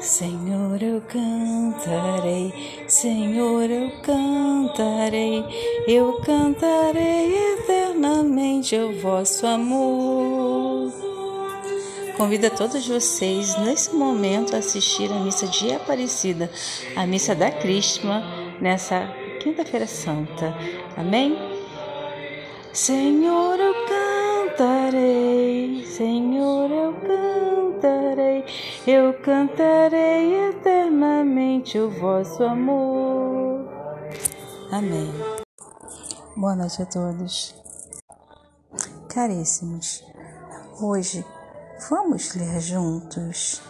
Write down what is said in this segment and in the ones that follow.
Senhor, eu cantarei, Senhor, eu cantarei, eu cantarei eternamente o vosso amor. Convido a todos vocês nesse momento a assistir a missa de Aparecida, a missa da Crisma, nessa quinta-feira santa. Amém? Senhor, eu cantarei, Senhor, eu cantarei, eu cantarei eternamente o vosso amor. Amém. Boa noite a todos. Caríssimos, hoje vamos ler juntos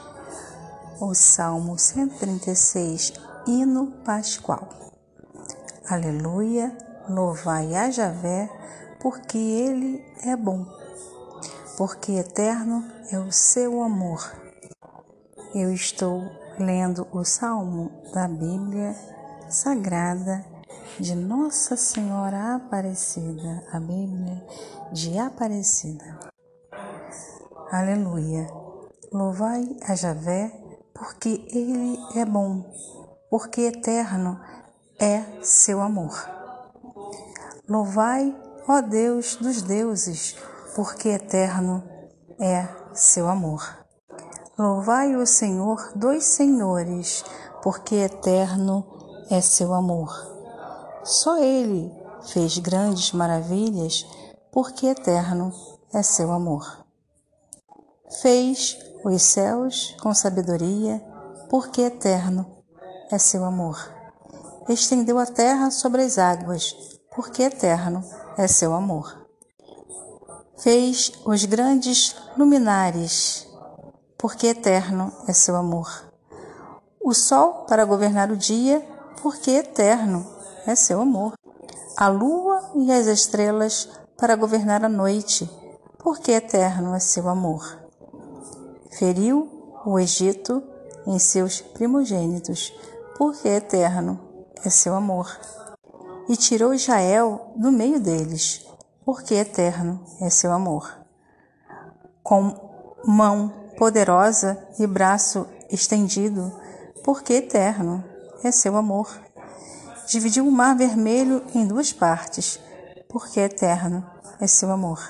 o Salmo 136, hino pascual. Aleluia, louvai a Javé, porque ele é bom, porque eterno é o seu amor. Eu estou lendo o Salmo da Bíblia Sagrada de Nossa Senhora Aparecida, a Bíblia de Aparecida. Aleluia. Louvai a Javé, porque ele é bom, porque eterno é seu amor. Louvai, ó Deus dos deuses, porque eterno é seu amor. Louvai o Senhor dos senhores, porque eterno é seu amor. Só ele fez grandes maravilhas, porque eterno é seu amor. Fez os céus com sabedoria, porque eterno é seu amor estendeu a terra sobre as águas, porque eterno é seu amor. Fez os grandes luminares, porque eterno é seu amor. O sol para governar o dia, porque eterno é seu amor. A lua e as estrelas para governar a noite, porque eterno é seu amor. Feriu o Egito em seus primogênitos, porque eterno é seu amor. E tirou Israel do meio deles, porque eterno é seu amor. Com mão poderosa e braço estendido, porque eterno é seu amor. Dividiu o mar vermelho em duas partes, porque eterno é seu amor.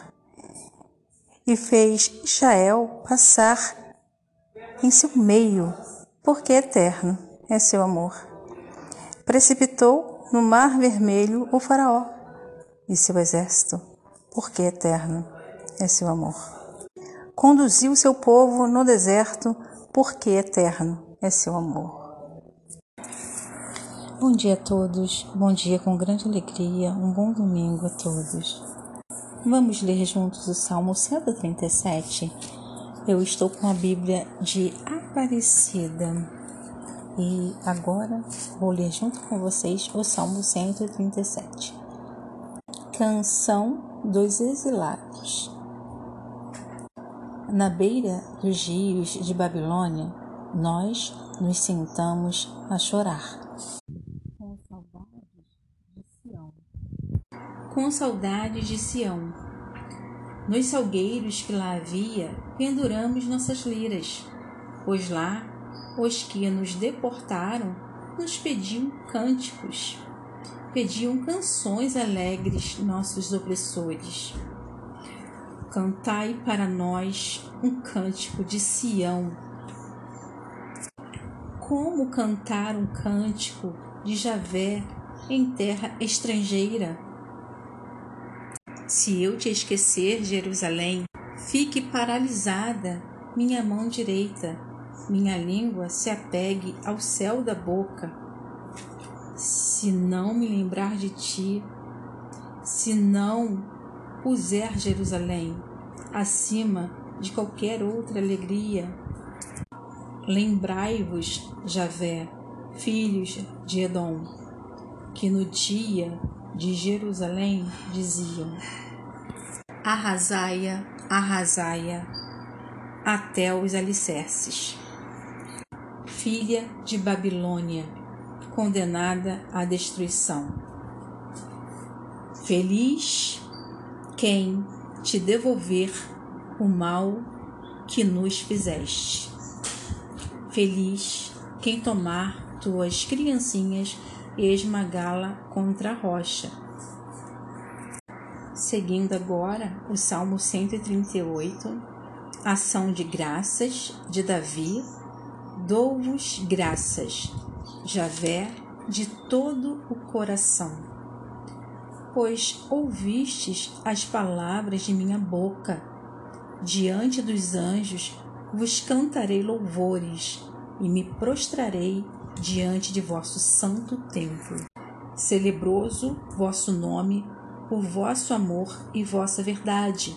E fez Israel passar em seu meio, porque eterno é seu amor precipitou no Mar Vermelho o Faraó e seu exército, porque eterno é seu amor. Conduziu seu povo no deserto, porque eterno é seu amor. Bom dia a todos, bom dia com grande alegria, um bom domingo a todos. Vamos ler juntos o Salmo 137. Eu estou com a Bíblia de Aparecida. E agora vou ler junto com vocês o Salmo 137. Canção dos Exilados. Na beira dos rios de Babilônia, nós nos sentamos a chorar. Com saudades de Sião. Com saudade de Sião. Nos salgueiros que lá havia, penduramos nossas liras, pois lá os que nos deportaram nos pediam cânticos, pediam canções alegres nossos opressores. Cantai para nós um cântico de Sião. Como cantar um cântico de Javé em terra estrangeira? Se eu te esquecer, Jerusalém, fique paralisada minha mão direita minha língua se apegue ao céu da boca. Se não me lembrar de ti, se não puser Jerusalém acima de qualquer outra alegria, lembrai-vos, Javé, filhos de Edom, que no dia de Jerusalém diziam: Arrasaia, arrasaia, até os alicerces filha de Babilônia, condenada à destruição. Feliz quem te devolver o mal que nos fizeste. Feliz quem tomar tuas criancinhas e esmagá-la contra a rocha. Seguindo agora o Salmo 138, ação de graças de Davi, dou-vos graças, Javé, de todo o coração. Pois ouvistes as palavras de minha boca, diante dos anjos vos cantarei louvores e me prostrarei diante de vosso santo templo. Celebroso vosso nome por vosso amor e vossa verdade.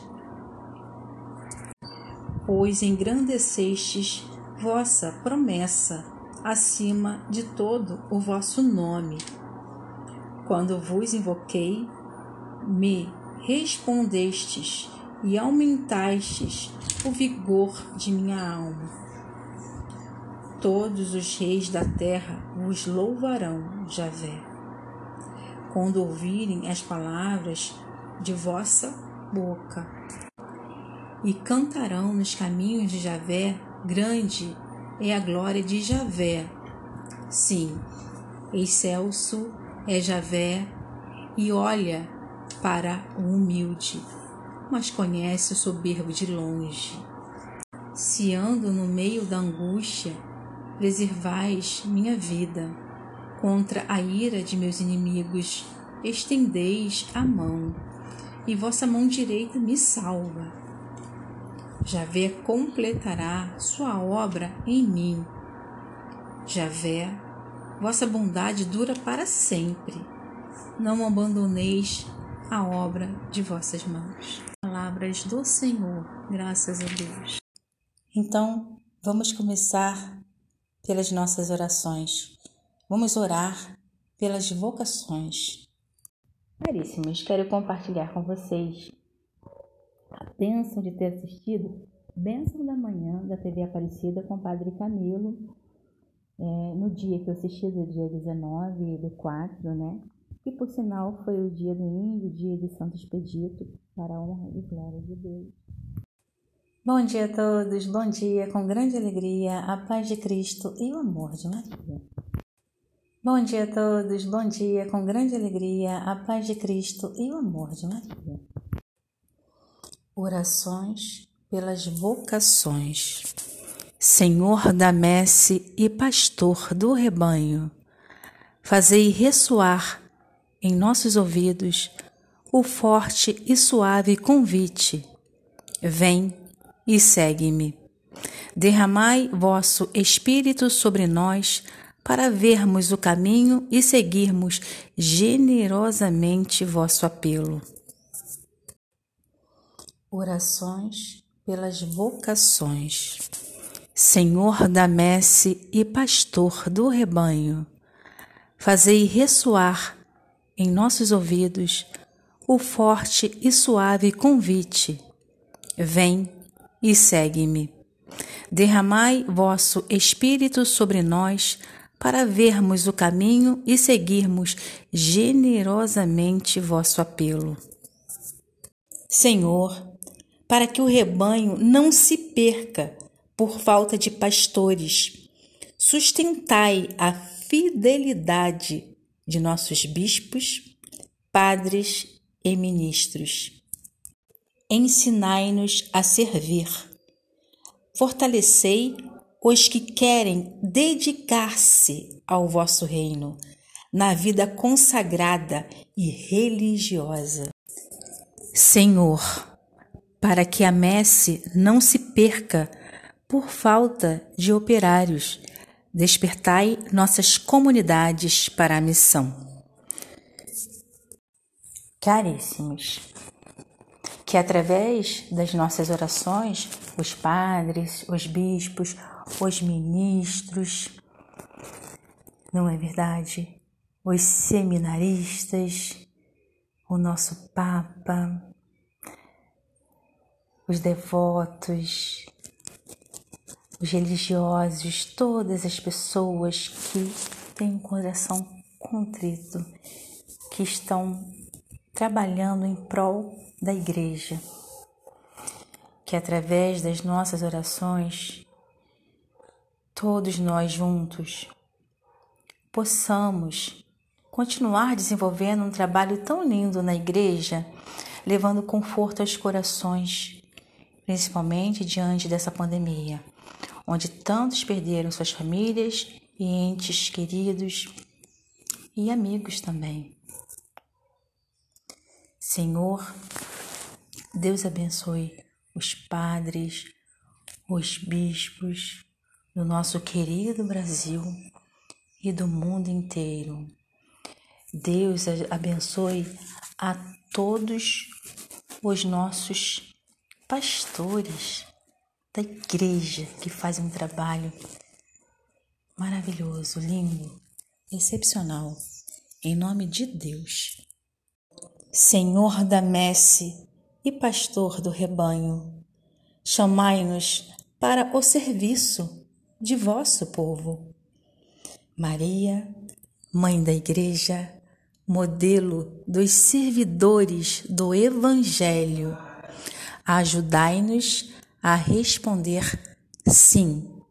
Pois engrandecestes vossa promessa acima de todo o vosso nome. Quando vos invoquei, me respondestes e aumentastes o vigor de minha alma. Todos os reis da terra vos louvarão, Javé quando ouvirem as palavras de vossa boca. E cantarão nos caminhos de Javé, grande é a glória de Javé. Sim, excelso é Javé e olha para o humilde, mas conhece o soberbo de longe. Se ando no meio da angústia, preservais minha vida contra a ira de meus inimigos, estendeis a mão, e vossa mão direita me salva. Javé completará sua obra em mim. Javé, vossa bondade dura para sempre. Não abandoneis a obra de vossas mãos. Palavras do Senhor, graças a Deus. Então, vamos começar pelas nossas orações. Vamos orar pelas vocações. Caríssimos, quero compartilhar com vocês a bênção de ter assistido Bênção da Manhã da TV Aparecida com o Padre Camilo, é, no dia que eu assisti, do dia 19 do 4, né? Que por sinal foi o dia do índio, dia de Santo Expedito, para a honra e glória de Deus. Bom dia a todos, bom dia, com grande alegria, a paz de Cristo e o amor de Maria. Bom dia a todos, bom dia, com grande alegria, a paz de Cristo e o amor de Maria. Orações pelas vocações. Senhor da messe e pastor do rebanho, fazei ressoar em nossos ouvidos o forte e suave convite. Vem e segue-me. Derramai vosso Espírito sobre nós para vermos o caminho e seguirmos generosamente vosso apelo. Orações pelas vocações. Senhor da messe e pastor do rebanho, fazei ressoar em nossos ouvidos o forte e suave convite. Vem e segue-me. Derramai vosso Espírito sobre nós para vermos o caminho e seguirmos generosamente vosso apelo. Senhor, para que o rebanho não se perca por falta de pastores, sustentai a fidelidade de nossos bispos, padres e ministros. Ensinai-nos a servir. Fortalecei os que querem dedicar-se ao vosso reino na vida consagrada e religiosa. Senhor, para que a messe não se perca por falta de operários, despertai nossas comunidades para a missão. Caríssimos, que através das nossas orações, os padres, os bispos, os ministros, não é verdade? Os seminaristas, o nosso Papa, os devotos, os religiosos, todas as pessoas que têm um coração contrito, que estão trabalhando em prol da igreja. Que através das nossas orações todos nós juntos possamos continuar desenvolvendo um trabalho tão lindo na igreja, levando conforto aos corações, principalmente diante dessa pandemia, onde tantos perderam suas famílias e entes queridos e amigos também. Senhor, Deus abençoe os padres, os bispos do nosso querido Brasil e do mundo inteiro. Deus abençoe a todos os nossos pastores da igreja que fazem um trabalho maravilhoso, lindo, excepcional, em nome de Deus. Senhor da messe e pastor do rebanho, chamai-nos para o serviço de vosso povo. Maria, Mãe da Igreja, modelo dos servidores do Evangelho, ajudai-nos a responder sim.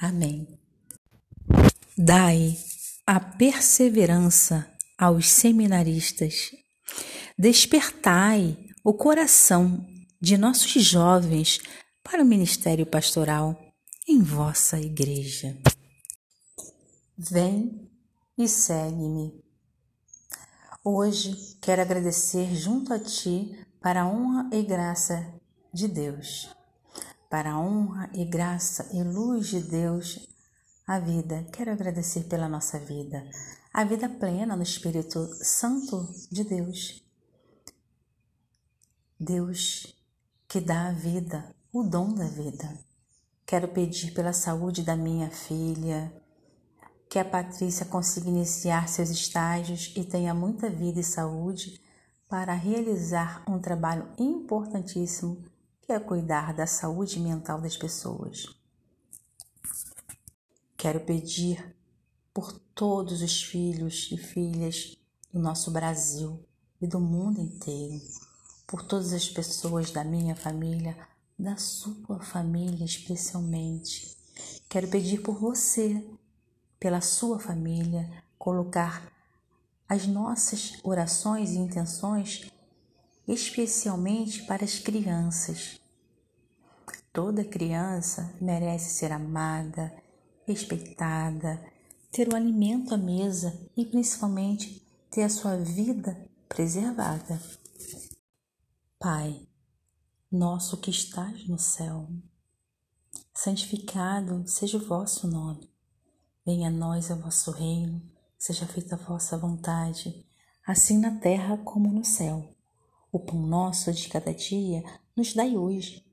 Amém. Dai a perseverança aos seminaristas. Despertai o coração de nossos jovens para o ministério pastoral em vossa igreja. Vem e segue-me. Hoje quero agradecer junto a ti para a honra e graça de Deus, para a honra e graça e luz de Deus, a vida. Quero agradecer pela nossa vida, a vida plena no Espírito Santo de Deus. Deus que dá a vida, o dom da vida. Quero pedir pela saúde da minha filha, que a Patrícia consiga iniciar seus estágios e tenha muita vida e saúde para realizar um trabalho importantíssimo que é cuidar da saúde mental das pessoas. Quero pedir por todos os filhos e filhas do nosso Brasil e do mundo inteiro, por todas as pessoas da minha família, da sua família especialmente. Quero pedir por você pela sua família, colocar as nossas orações e intenções especialmente para as crianças. Toda criança merece ser amada, respeitada, ter o alimento à mesa e principalmente ter a sua vida preservada. Pai, nosso que estás no céu, santificado seja o vosso nome. Venha a nós o vosso reino, seja feita a vossa vontade, assim na terra como no céu. O pão nosso de cada dia nos dai hoje.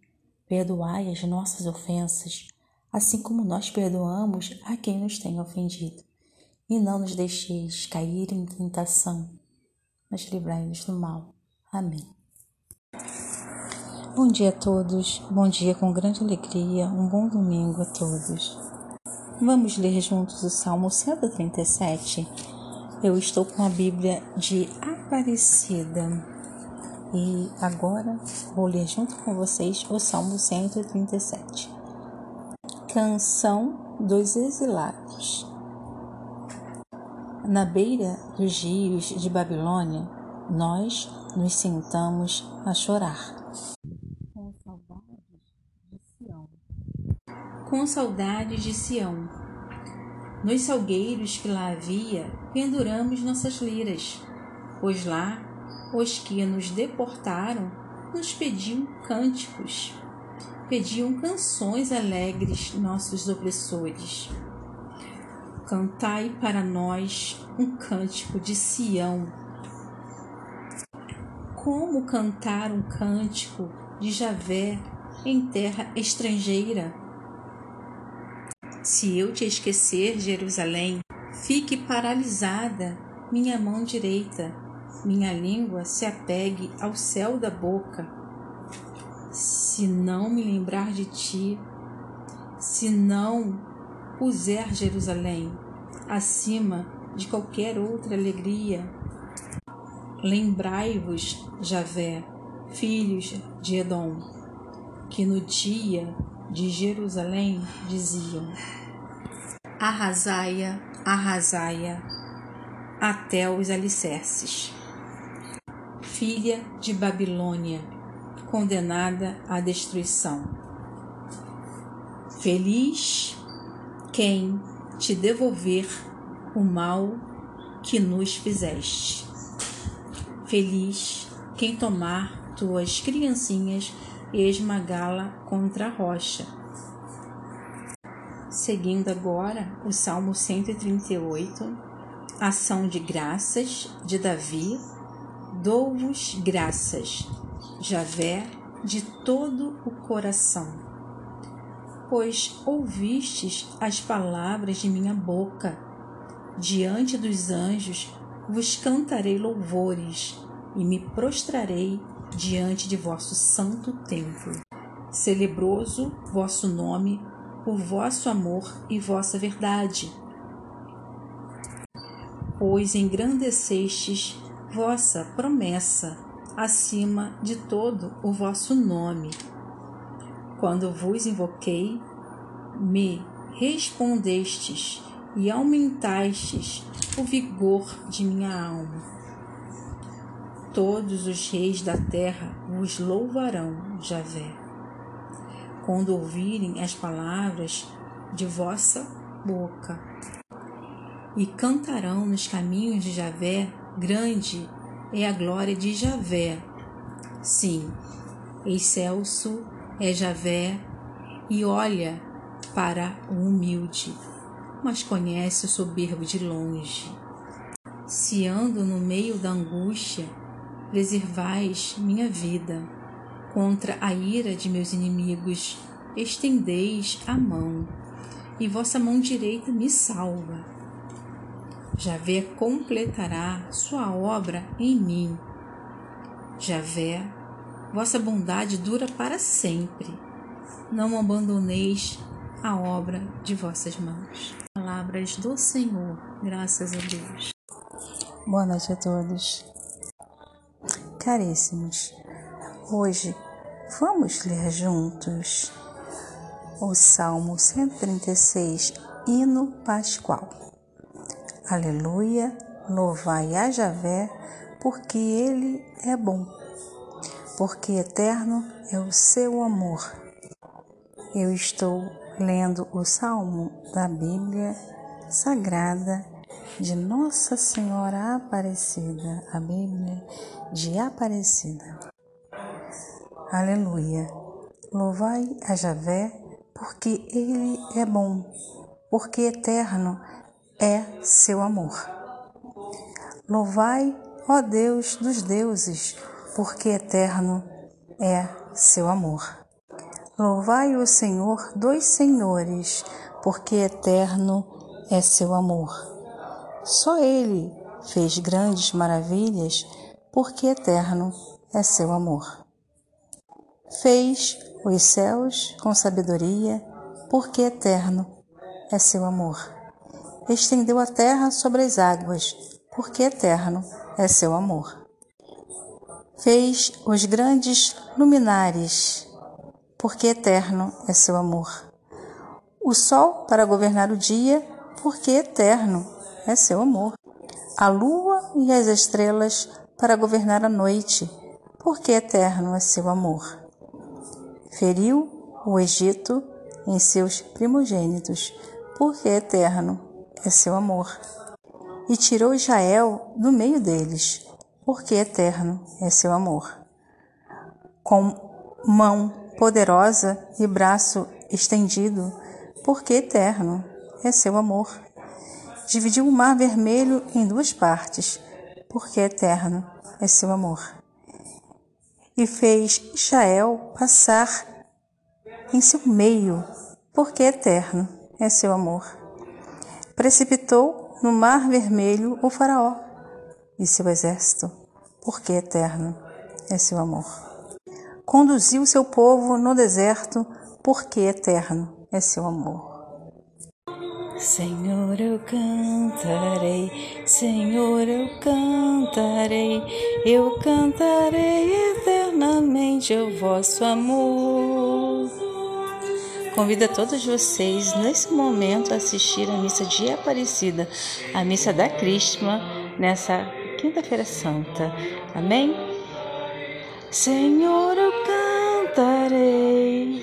Perdoai as nossas ofensas, assim como nós perdoamos a quem nos tem ofendido. E não nos deixeis cair em tentação, mas livrai-nos do mal. Amém. Bom dia a todos, bom dia com grande alegria, um bom domingo a todos. Vamos ler juntos o Salmo 137. Eu estou com a Bíblia de Aparecida e agora vou ler junto com vocês o Salmo 137. Canção dos Exilados. Na beira dos rios de Babilônia, nós nos sentamos a chorar com saudade de Sião. Nos salgueiros que lá havia, penduramos nossas liras, pois lá os que nos deportaram nos pediam cânticos, pediam canções alegres nossos opressores. Cantai para nós um cântico de Sião. Como cantar um cântico de Javé em terra estrangeira? Se eu te esquecer, Jerusalém, fique paralisada minha mão direita, minha língua se apegue ao céu da boca. Se não me lembrar de ti, se não puser Jerusalém acima de qualquer outra alegria, lembrai-vos, Javé, filhos de Edom, que no dia de Jerusalém diziam: Arrasaia, arrasaia, até os alicerces. Filha de Babilônia, condenada à destruição. Feliz quem te devolver o mal que nos fizeste. Feliz quem tomar tuas criancinhas e esmagá-la contra a rocha. Seguindo agora o Salmo 138, ação de graças de Davi, dou-vos graças, Javé, de todo o coração. Pois ouvistes as palavras de minha boca, diante dos anjos vos cantarei louvores e me prostrarei diante de vosso santo templo. Celebroso vosso nome por vosso amor e vossa verdade. Pois engrandecestes vossa promessa acima de todo o vosso nome. Quando vos invoquei, me respondestes e aumentastes o vigor de minha alma todos os reis da terra vos louvarão, Javé. Quando ouvirem as palavras de vossa boca, e cantarão nos caminhos de Javé, grande é a glória de Javé. Sim, excelso é Javé, e olha para o humilde, mas conhece o soberbo de longe. Se ando no meio da angústia, preservais minha vida. Contra a ira de meus inimigos, estendeis a mão, e vossa mão direita me salva. Javé completará sua obra em mim. Javé, vossa bondade dura para sempre. Não abandoneis a obra de vossas mãos. Palavras do Senhor, graças a Deus. Boa noite a todos. Caríssimos, hoje vamos ler juntos o Salmo 136, Hino Pascual. Aleluia, louvai a Javé, porque ele é bom, porque eterno é o seu amor. Eu estou lendo o Salmo da Bíblia Sagrada de Nossa Senhora Aparecida, a Bíblia de Aparecida. Aleluia. Louvai a Javé, porque ele é bom, porque eterno é seu amor. Louvai, ó Deus dos deuses, porque eterno é seu amor. Louvai o Senhor dos senhores, porque eterno é seu amor. Só Ele fez grandes maravilhas, porque eterno é seu amor. Fez os céus com sabedoria, porque eterno é seu amor. Estendeu a terra sobre as águas, porque eterno é seu amor. Fez os grandes luminares, porque eterno é seu amor. O sol para governar o dia, porque eterno é seu amor. A lua e as estrelas para governar a noite, porque eterno é seu amor. Feriu o Egito em seus primogênitos, porque eterno é seu amor. E tirou Israel do meio deles, porque eterno é seu amor. Com mão poderosa e braço estendido, porque eterno é seu amor dividiu o mar vermelho em duas partes, porque eterno é seu amor. E fez Israel passar em seu meio, porque eterno é seu amor. Precipitou no mar vermelho o Faraó e seu exército, porque eterno é seu amor. Conduziu seu povo no deserto, porque eterno é seu amor. Senhor, eu cantarei, Senhor, eu cantarei, eu cantarei eternamente o vosso amor. Convido a todos vocês, nesse momento, a assistir a missa de Aparecida, a missa da Crisma, nessa Quinta-feira Santa. Amém? Senhor, eu cantarei,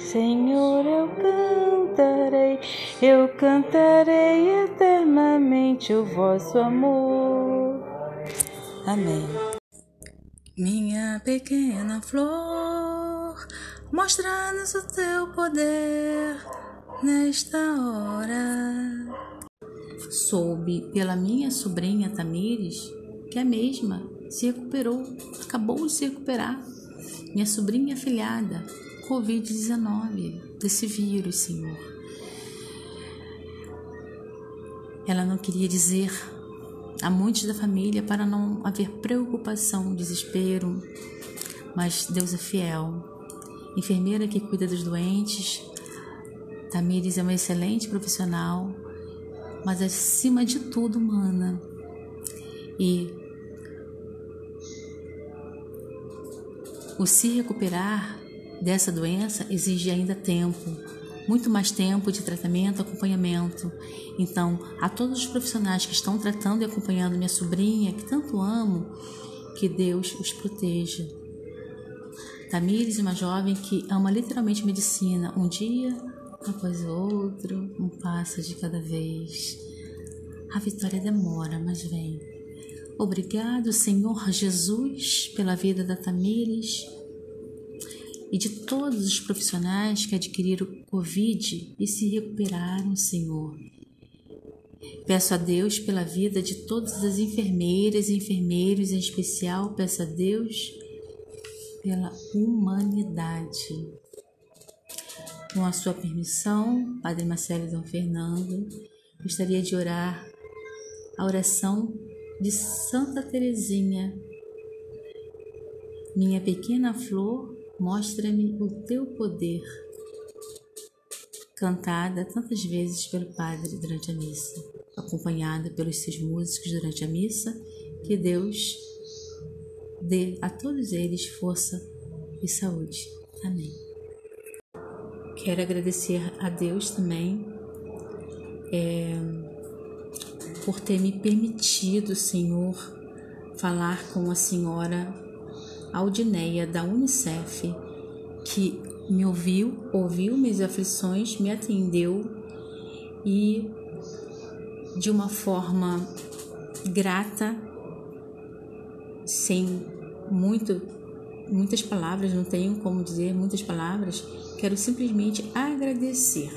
Senhor, eu cantarei, eu cantarei eternamente o vosso amor. Amém. Minha pequena flor Mostra-nos o teu poder nesta hora. Soube pela minha sobrinha Tamires que a mesma se recuperou, acabou de se recuperar. Minha sobrinha afilhada, Covid-19, desse vírus, Senhor. Ela não queria dizer a muitos da família para não haver preocupação, desespero, mas Deus é fiel enfermeira que cuida dos doentes. Tamires é uma excelente profissional, mas acima de tudo humana. E o se recuperar dessa doença exige ainda tempo, muito mais tempo de tratamento, acompanhamento. Então, a todos os profissionais que estão tratando e acompanhando minha sobrinha, que tanto amo, que Deus os proteja. Tamires uma jovem que ama literalmente medicina, um dia após o outro, um passo de cada vez. A vitória demora, mas vem. Obrigado, Senhor Jesus, pela vida da Tamires e de todos os profissionais que adquiriram Covid e se recuperaram, Senhor. Peço a Deus pela vida de todas as enfermeiras e enfermeiros, em especial, peço a Deus pela humanidade. Com a sua permissão, Padre Marcelo e Dom Fernando, gostaria de orar a oração de Santa Teresinha. Minha pequena flor, mostra-me o teu poder. Cantada tantas vezes pelo Padre durante a missa, acompanhada pelos seus músicos durante a missa, que Deus dê a todos eles força e saúde. Amém. Quero agradecer a Deus também é, por ter me permitido, Senhor, falar com a senhora Aldineia da Unicef, que me ouviu, ouviu minhas aflições, me atendeu e de uma forma grata sem muito, muitas palavras, não tenho como dizer muitas palavras, quero simplesmente agradecer.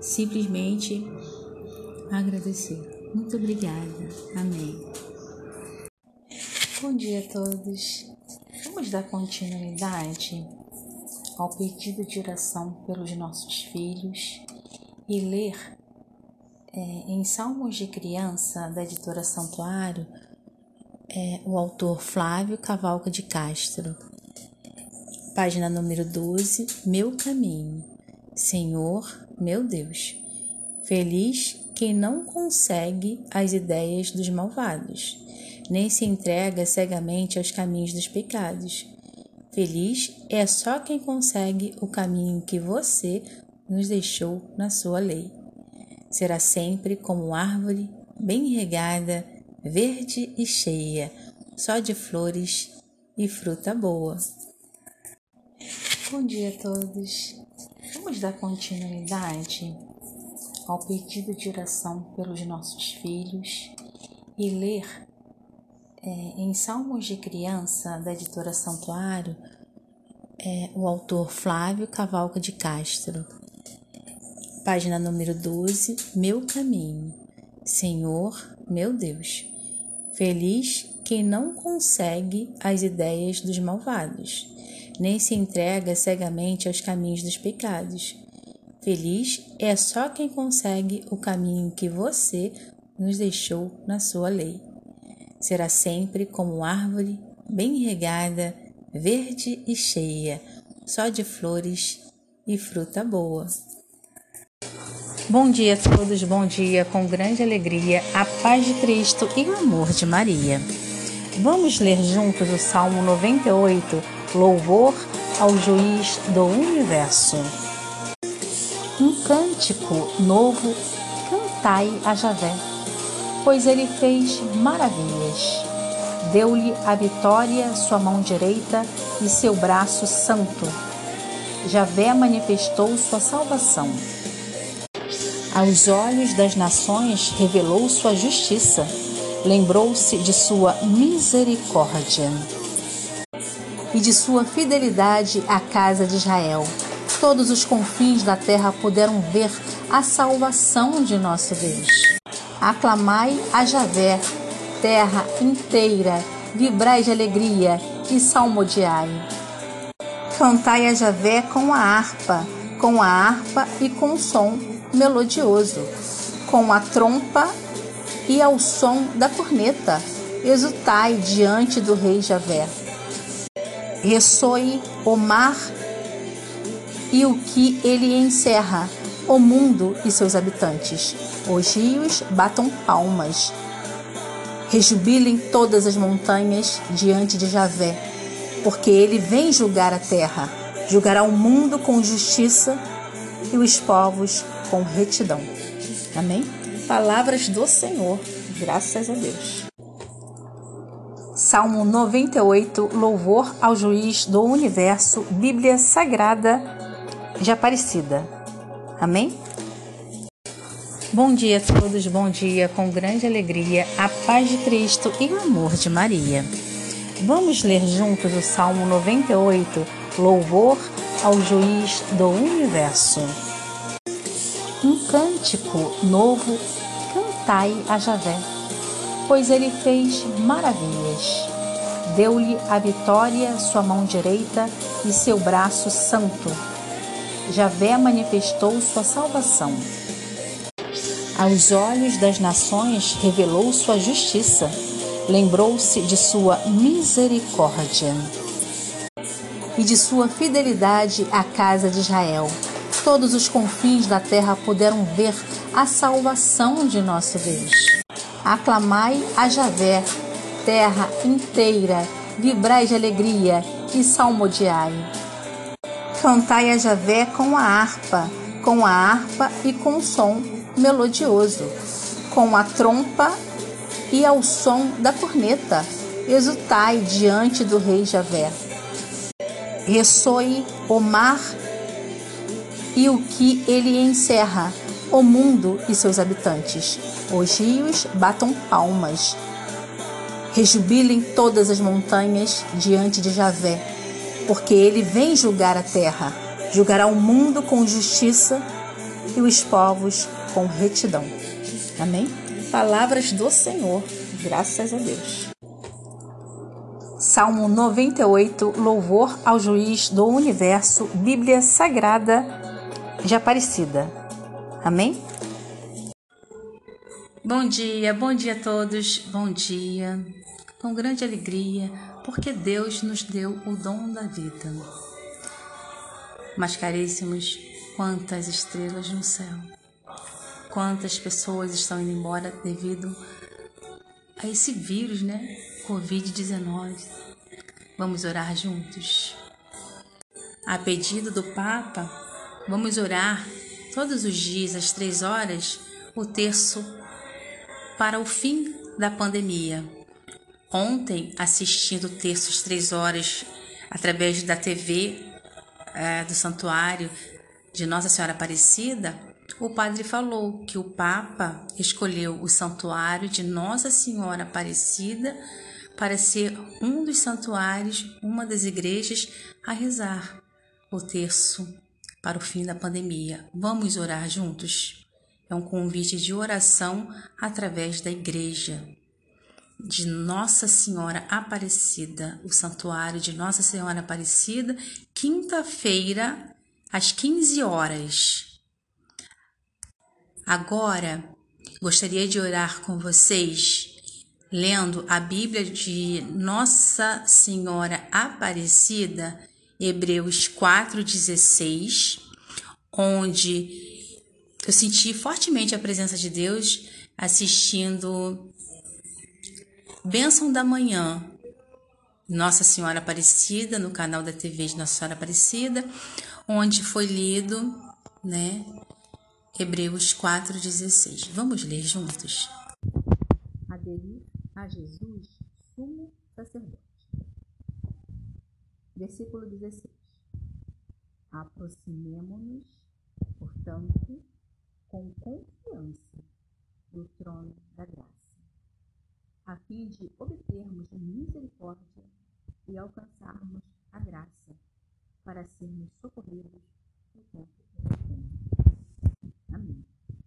Simplesmente agradecer. Muito obrigada. Amém. Bom dia a todos. Vamos dar continuidade ao pedido de oração pelos nossos filhos e ler é, em Salmos de Criança, da editora Santuário, é o autor Flávio Cavalca de Castro. Página número 12, Meu caminho. Senhor, meu Deus. Feliz quem não consegue as ideias dos malvados, nem se entrega cegamente aos caminhos dos pecados. Feliz é só quem consegue o caminho que você nos deixou na sua lei. Será sempre como árvore bem regada verde e cheia, só de flores e fruta boa. Bom dia a todos. Vamos dar continuidade ao pedido de oração pelos nossos filhos e ler é, em Salmos de Criança, da editora Santuário, é, o autor Flávio Cavalca de Castro. Página número 12, Meu Caminho. Senhor, meu Deus. Feliz quem não consegue as ideias dos malvados, nem se entrega cegamente aos caminhos dos pecados. Feliz é só quem consegue o caminho que você nos deixou na sua lei. Será sempre como árvore bem regada, verde e cheia, só de flores e fruta boa. Bom dia a todos, bom dia, com grande alegria, a paz de Cristo e o amor de Maria. Vamos ler juntos o Salmo 98, Louvor ao Juiz do Universo. Um cântico novo cantai a Javé, pois ele fez maravilhas. Deu-lhe a vitória sua mão direita e seu braço santo. Javé manifestou sua salvação. Aos olhos das nações revelou sua justiça, lembrou-se de sua misericórdia e de sua fidelidade à casa de Israel. Todos os confins da terra puderam ver a salvação de nosso Deus. Aclamai a Javé, terra inteira, vibrai de alegria e salmodiai. Cantai a Javé com a harpa, com a harpa e com o som melodioso, com a trompa e ao som da corneta. Exultai diante do rei Javé. Ressoe o mar e o que ele encerra, o mundo e seus habitantes. Os rios batam palmas. Rejubilem todas as montanhas diante de Javé, porque ele vem julgar a terra, julgará o mundo com justiça e os povos com retidão. Amém? Palavras do Senhor, graças a Deus. Salmo 98, Louvor ao Juiz do Universo, Bíblia Sagrada de Aparecida. Amém? Bom dia a todos, bom dia, com grande alegria, a paz de Cristo e o amor de Maria. Vamos ler juntos o Salmo 98, Louvor ao Juiz do Universo. Um cântico novo cantai a Javé pois ele fez maravilhas. Deu-lhe a vitória sua mão direita e seu braço santo. Javé manifestou sua salvação. Aos olhos das nações revelou sua justiça, lembrou-se de sua misericórdia e de sua fidelidade à casa de Israel. Todos os confins da terra puderam ver a salvação de nosso Deus. Aclamai a Javé, terra inteira, vibrai de alegria e salmodiai. Cantai a Javé com a harpa, com a harpa e com o som melodioso, com a trompa e ao som da corneta. Exultai diante do rei Javé. Ressoe o mar e o que ele encerra, o mundo e seus habitantes. Os rios batam palmas. Rejubilem todas as montanhas diante de Javé, porque ele vem julgar a terra, julgará o mundo com justiça e os povos com retidão. Amém? Palavras do Senhor, graças a Deus. Salmo 98, Louvor ao Juiz do Universo, Bíblia Sagrada de Aparecida. Amém? Bom dia, bom dia a todos, bom dia. Com grande alegria, porque Deus nos deu o dom da vida. Mas caríssimos, quantas estrelas no céu. Quantas pessoas estão indo embora devido a esse vírus, né? Covid-19. Vamos orar juntos. A pedido do Papa, vamos orar todos os dias às três horas o terço para o fim da pandemia. Ontem, assistindo terços três horas através da TV é, do Santuário de Nossa Senhora Aparecida, o padre falou que o Papa escolheu o Santuário de Nossa Senhora Aparecida para ser um dos santuários, uma das igrejas a rezar o terço para o fim da pandemia. Vamos orar juntos? É um convite de oração através da igreja de Nossa Senhora Aparecida, o santuário de Nossa Senhora Aparecida, quinta-feira, às 15 horas. Agora, gostaria de orar com vocês lendo a Bíblia de Nossa Senhora Aparecida, Hebreus 4,16, onde eu senti fortemente a presença de Deus assistindo Bênção da Manhã, Nossa Senhora Aparecida, no canal da TV de Nossa Senhora Aparecida, onde foi lido, né, Hebreus 4,16. Vamos ler juntos. Aderir a Jesus, sumo sacerdote. Versículo 16. Aproximemo-nos, portanto, com confiança do trono a fim de obtermos misericórdia e alcançarmos a graça para sermos socorridos no tempo oportuno. Amém.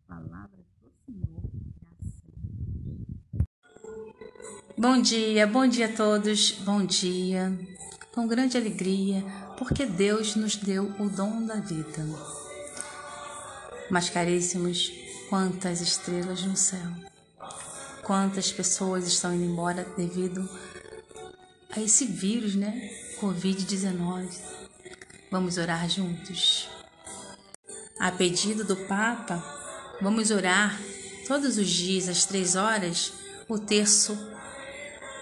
Palavra do Senhor, graças Bom dia, bom dia a todos, bom dia, com grande alegria, porque Deus nos deu o dom da vida. Mas caríssimos, quantas estrelas no céu, quantas pessoas estão indo embora devido a esse vírus, né? Covid-19. Vamos orar juntos. A pedido do Papa, vamos orar todos os dias às três horas o terço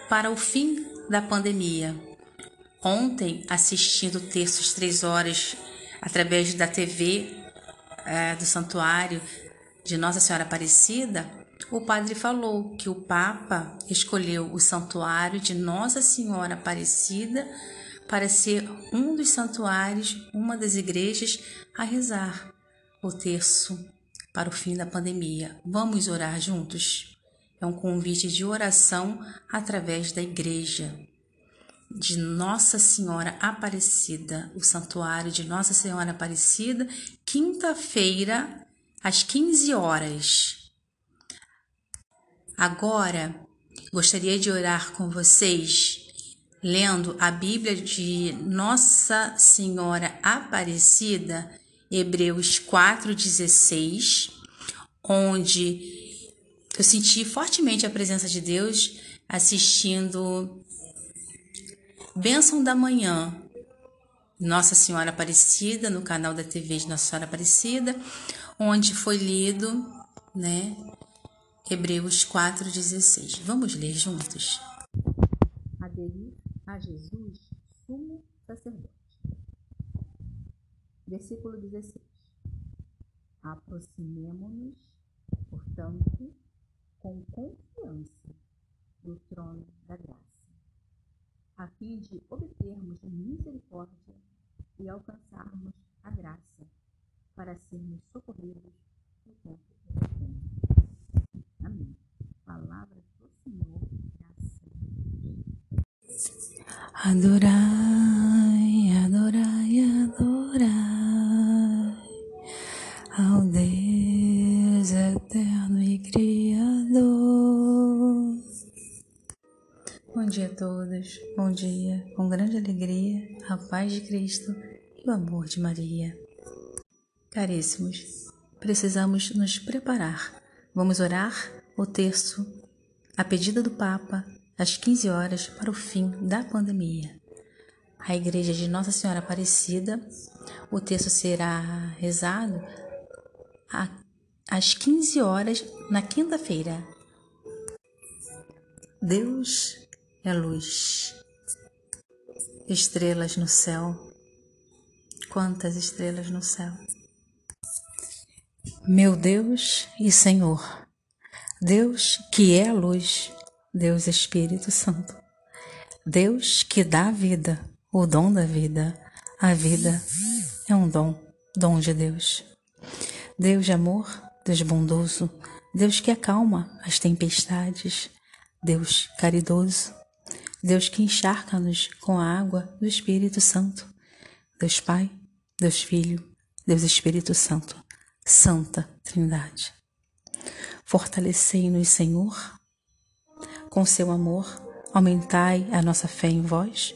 para o fim da pandemia. Ontem, assistindo o terço às três horas através da TV é, do Santuário de Nossa Senhora Aparecida, o padre falou que o Papa escolheu o Santuário de Nossa Senhora Aparecida para ser um dos santuários, uma das igrejas a rezar o terço para o fim da pandemia. Vamos orar juntos? É um convite de oração através da igreja de Nossa Senhora Aparecida, o santuário de Nossa Senhora Aparecida, quinta-feira, às 15 horas. Agora, gostaria de orar com vocês lendo a Bíblia de Nossa Senhora Aparecida Hebreus 4,16, onde eu senti fortemente a presença de Deus assistindo Bênção da Manhã, Nossa Senhora Aparecida, no canal da TV de Nossa Senhora Aparecida, onde foi lido, né, Hebreus 4,16. Vamos ler juntos. Aderir a Jesus, sumo sacerdote. Versículo 16. Aproximemo-nos, portanto, com confiança do trono da graça, a fim de obtermos misericórdia e alcançarmos a graça para sermos socorridos no tempo oportuno. Amém. Palavra do Senhor. Adorai, adorai, adorai ao Deus eterno e Criador. Bom dia a todos, bom dia, com grande alegria, a paz de Cristo e o amor de Maria. Caríssimos, precisamos nos preparar. Vamos orar o terço, a pedido do Papa, às 15 horas para o fim da pandemia. A Igreja de Nossa Senhora Aparecida, o texto será rezado às 15 horas na quinta-feira. Deus é luz. Estrelas no céu. Quantas estrelas no céu. Meu Deus e Senhor, Deus que é a luz, Deus Espírito Santo, Deus que dá a vida, o dom da vida. A vida é um dom, dom de Deus. Deus de amor, Deus bondoso, Deus que acalma as tempestades, Deus caridoso, Deus que encharca-nos com a água do Espírito Santo, Deus Pai, Deus Filho, Deus Espírito Santo, Santa Trindade. Fortalecei-nos, Senhor, com seu amor, aumentai a nossa fé em vós,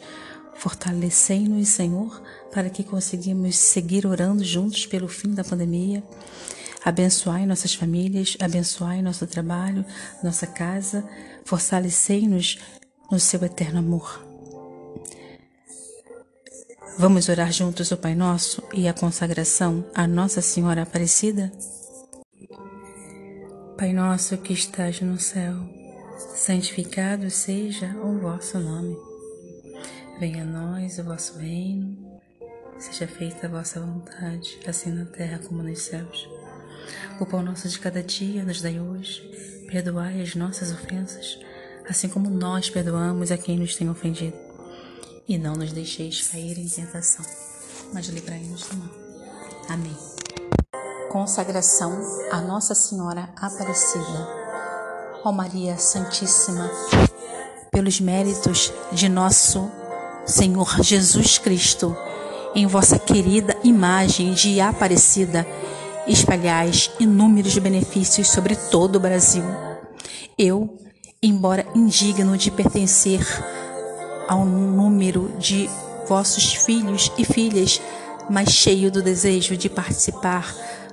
fortalecei-nos, Senhor, para que conseguimos seguir orando juntos pelo fim da pandemia. Abençoai nossas famílias, abençoai nosso trabalho, nossa casa, fortalecei-nos no seu eterno amor. Vamos orar juntos o Pai Nosso e a consagração à Nossa Senhora Aparecida? Pai nosso que estás no céu, santificado seja o vosso nome. Venha a nós o vosso reino Seja feita a vossa vontade, assim na terra como nos céus. O pão nosso de cada dia nos dai hoje. Perdoai as nossas ofensas, assim como nós perdoamos a quem nos tem ofendido. E não nos deixeis cair em tentação, mas livrai-nos do mal. Amém. Consagração a Nossa Senhora Aparecida. Ó Maria Santíssima, pelos méritos de nosso Senhor Jesus Cristo, em vossa querida imagem de Aparecida, espalhais inúmeros benefícios sobre todo o Brasil. Eu, embora indigno de pertencer ao número de vossos filhos e filhas, mas cheio do desejo de participar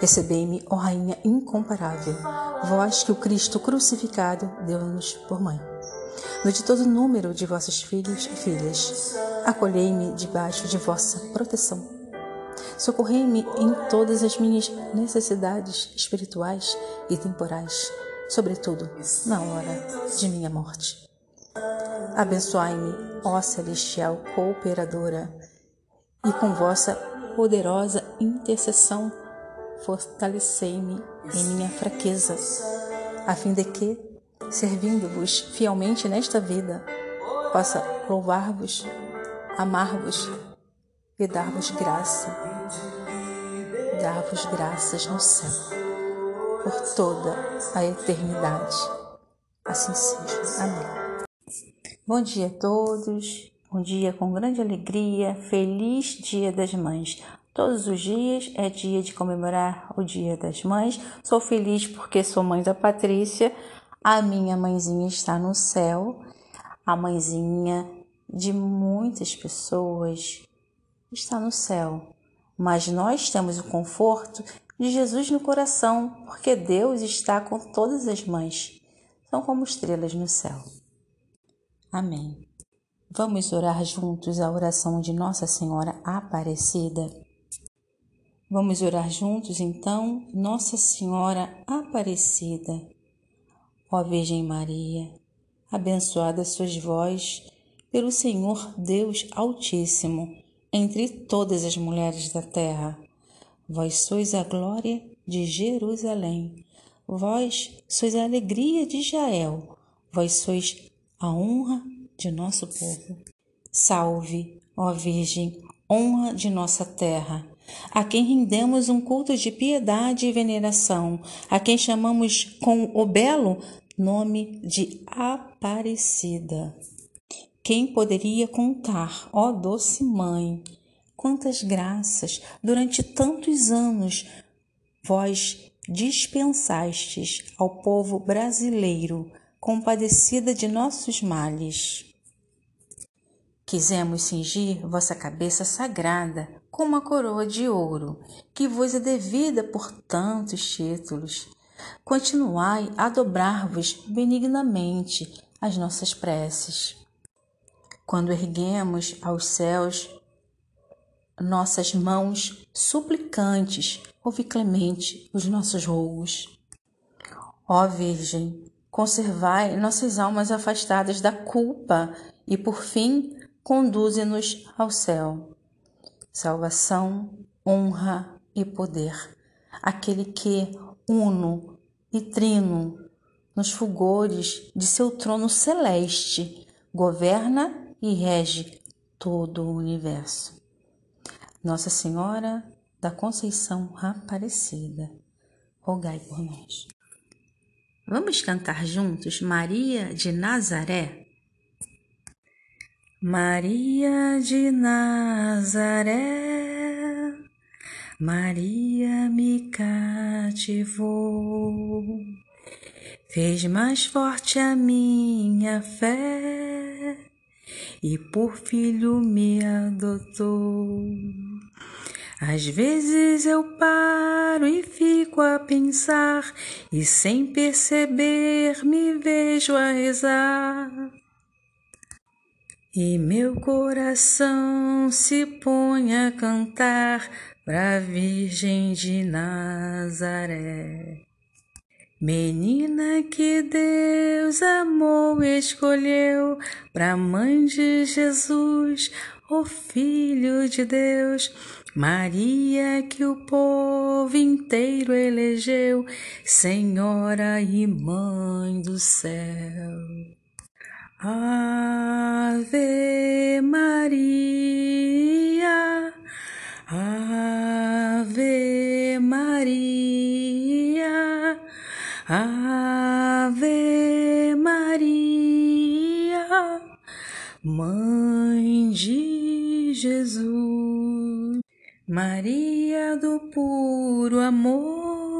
Recebei-me, ó Rainha incomparável, vós que o Cristo crucificado deu-nos por mãe. No de todo número de vossos filhos e filhas, acolhei-me debaixo de vossa proteção Socorrei-me em todas as minhas necessidades espirituais e temporais, sobretudo na hora de minha morte. Abençoai-me, ó celestial cooperadora, e com vossa poderosa intercessão fortalecei-me em minha fraqueza, a fim de que, servindo-vos fielmente nesta vida, possa louvar-vos, amar-vos e dar-vos graça, dar-vos graças no céu, por toda a eternidade. Assim seja. Amém. Bom dia a todos, bom dia com grande alegria, feliz Dia das Mães. Todos os dias é dia de comemorar o Dia das Mães. Sou feliz porque sou mãe da Patrícia. A minha mãezinha está no céu, a mãezinha de muitas pessoas está no céu, mas nós temos o conforto de Jesus no coração, porque Deus está com todas as mães. São como estrelas no céu. Amém. Vamos orar juntos a oração de Nossa Senhora Aparecida. Vamos orar juntos então, Nossa Senhora Aparecida. Ó Virgem Maria, abençoada sois vós pelo Senhor Deus Altíssimo entre todas as mulheres da terra. Vós sois a glória de Jerusalém. Vós sois a alegria de Israel. Vós sois a honra de nosso povo. Salve, ó Virgem, honra de nossa terra, a quem rendemos um culto de piedade e veneração, a quem chamamos com o belo nome de Aparecida. Quem poderia contar, ó doce mãe, quantas graças durante tantos anos vós dispensastes ao povo brasileiro, compadecida de nossos males. Quisemos cingir vossa cabeça sagrada com uma coroa de ouro, que vos é devida por tantos títulos. Continuai a dobrar-vos benignamente as nossas preces quando erguemos aos céus nossas mãos suplicantes, ouve clemente os nossos rogos. Ó Virgem, conservai nossas almas afastadas da culpa e, por fim, conduze-nos ao céu. Salvação, honra e poder, aquele que, uno e trino, nos fulgores de seu trono celeste, governa e rege todo o universo. Nossa Senhora da Conceição Aparecida, rogai por nós. Vamos cantar juntos Maria de Nazaré? Maria de Nazaré, Maria me cativou, fez mais forte a minha fé e por filho me adotou. Às vezes eu paro e fico a pensar, e sem perceber me vejo a rezar. E meu coração se põe a cantar pra Virgem de Nazaré. Menina que Deus amou e escolheu pra mãe de Jesus, o Filho de Deus. Maria que o povo inteiro elegeu, Senhora e Mãe do céu. Ave Maria, Ave Maria, Ave Maria, Mãe de Jesus, Maria do puro amor,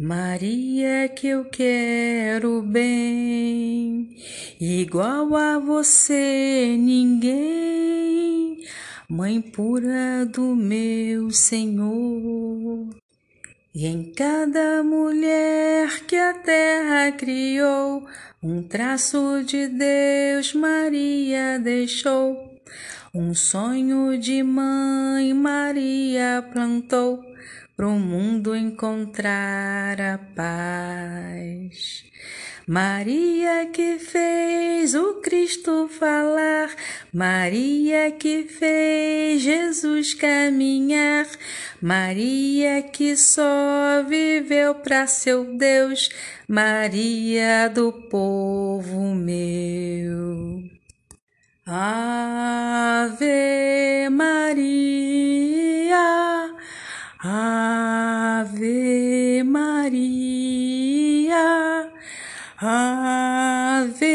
Maria que eu quero bem, igual a você ninguém, Mãe pura do meu Senhor. E em cada mulher que a terra criou, um traço de Deus Maria deixou. Um sonho de mãe Maria plantou pro mundo encontrar a paz. Maria que fez o Cristo falar, Maria que fez Jesus caminhar, Maria que só viveu para seu Deus, Maria do povo meu. Ave Maria, Ave Maria, Ave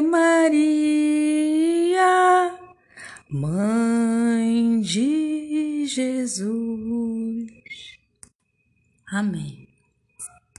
Maria, Mãe de Jesus. Amém.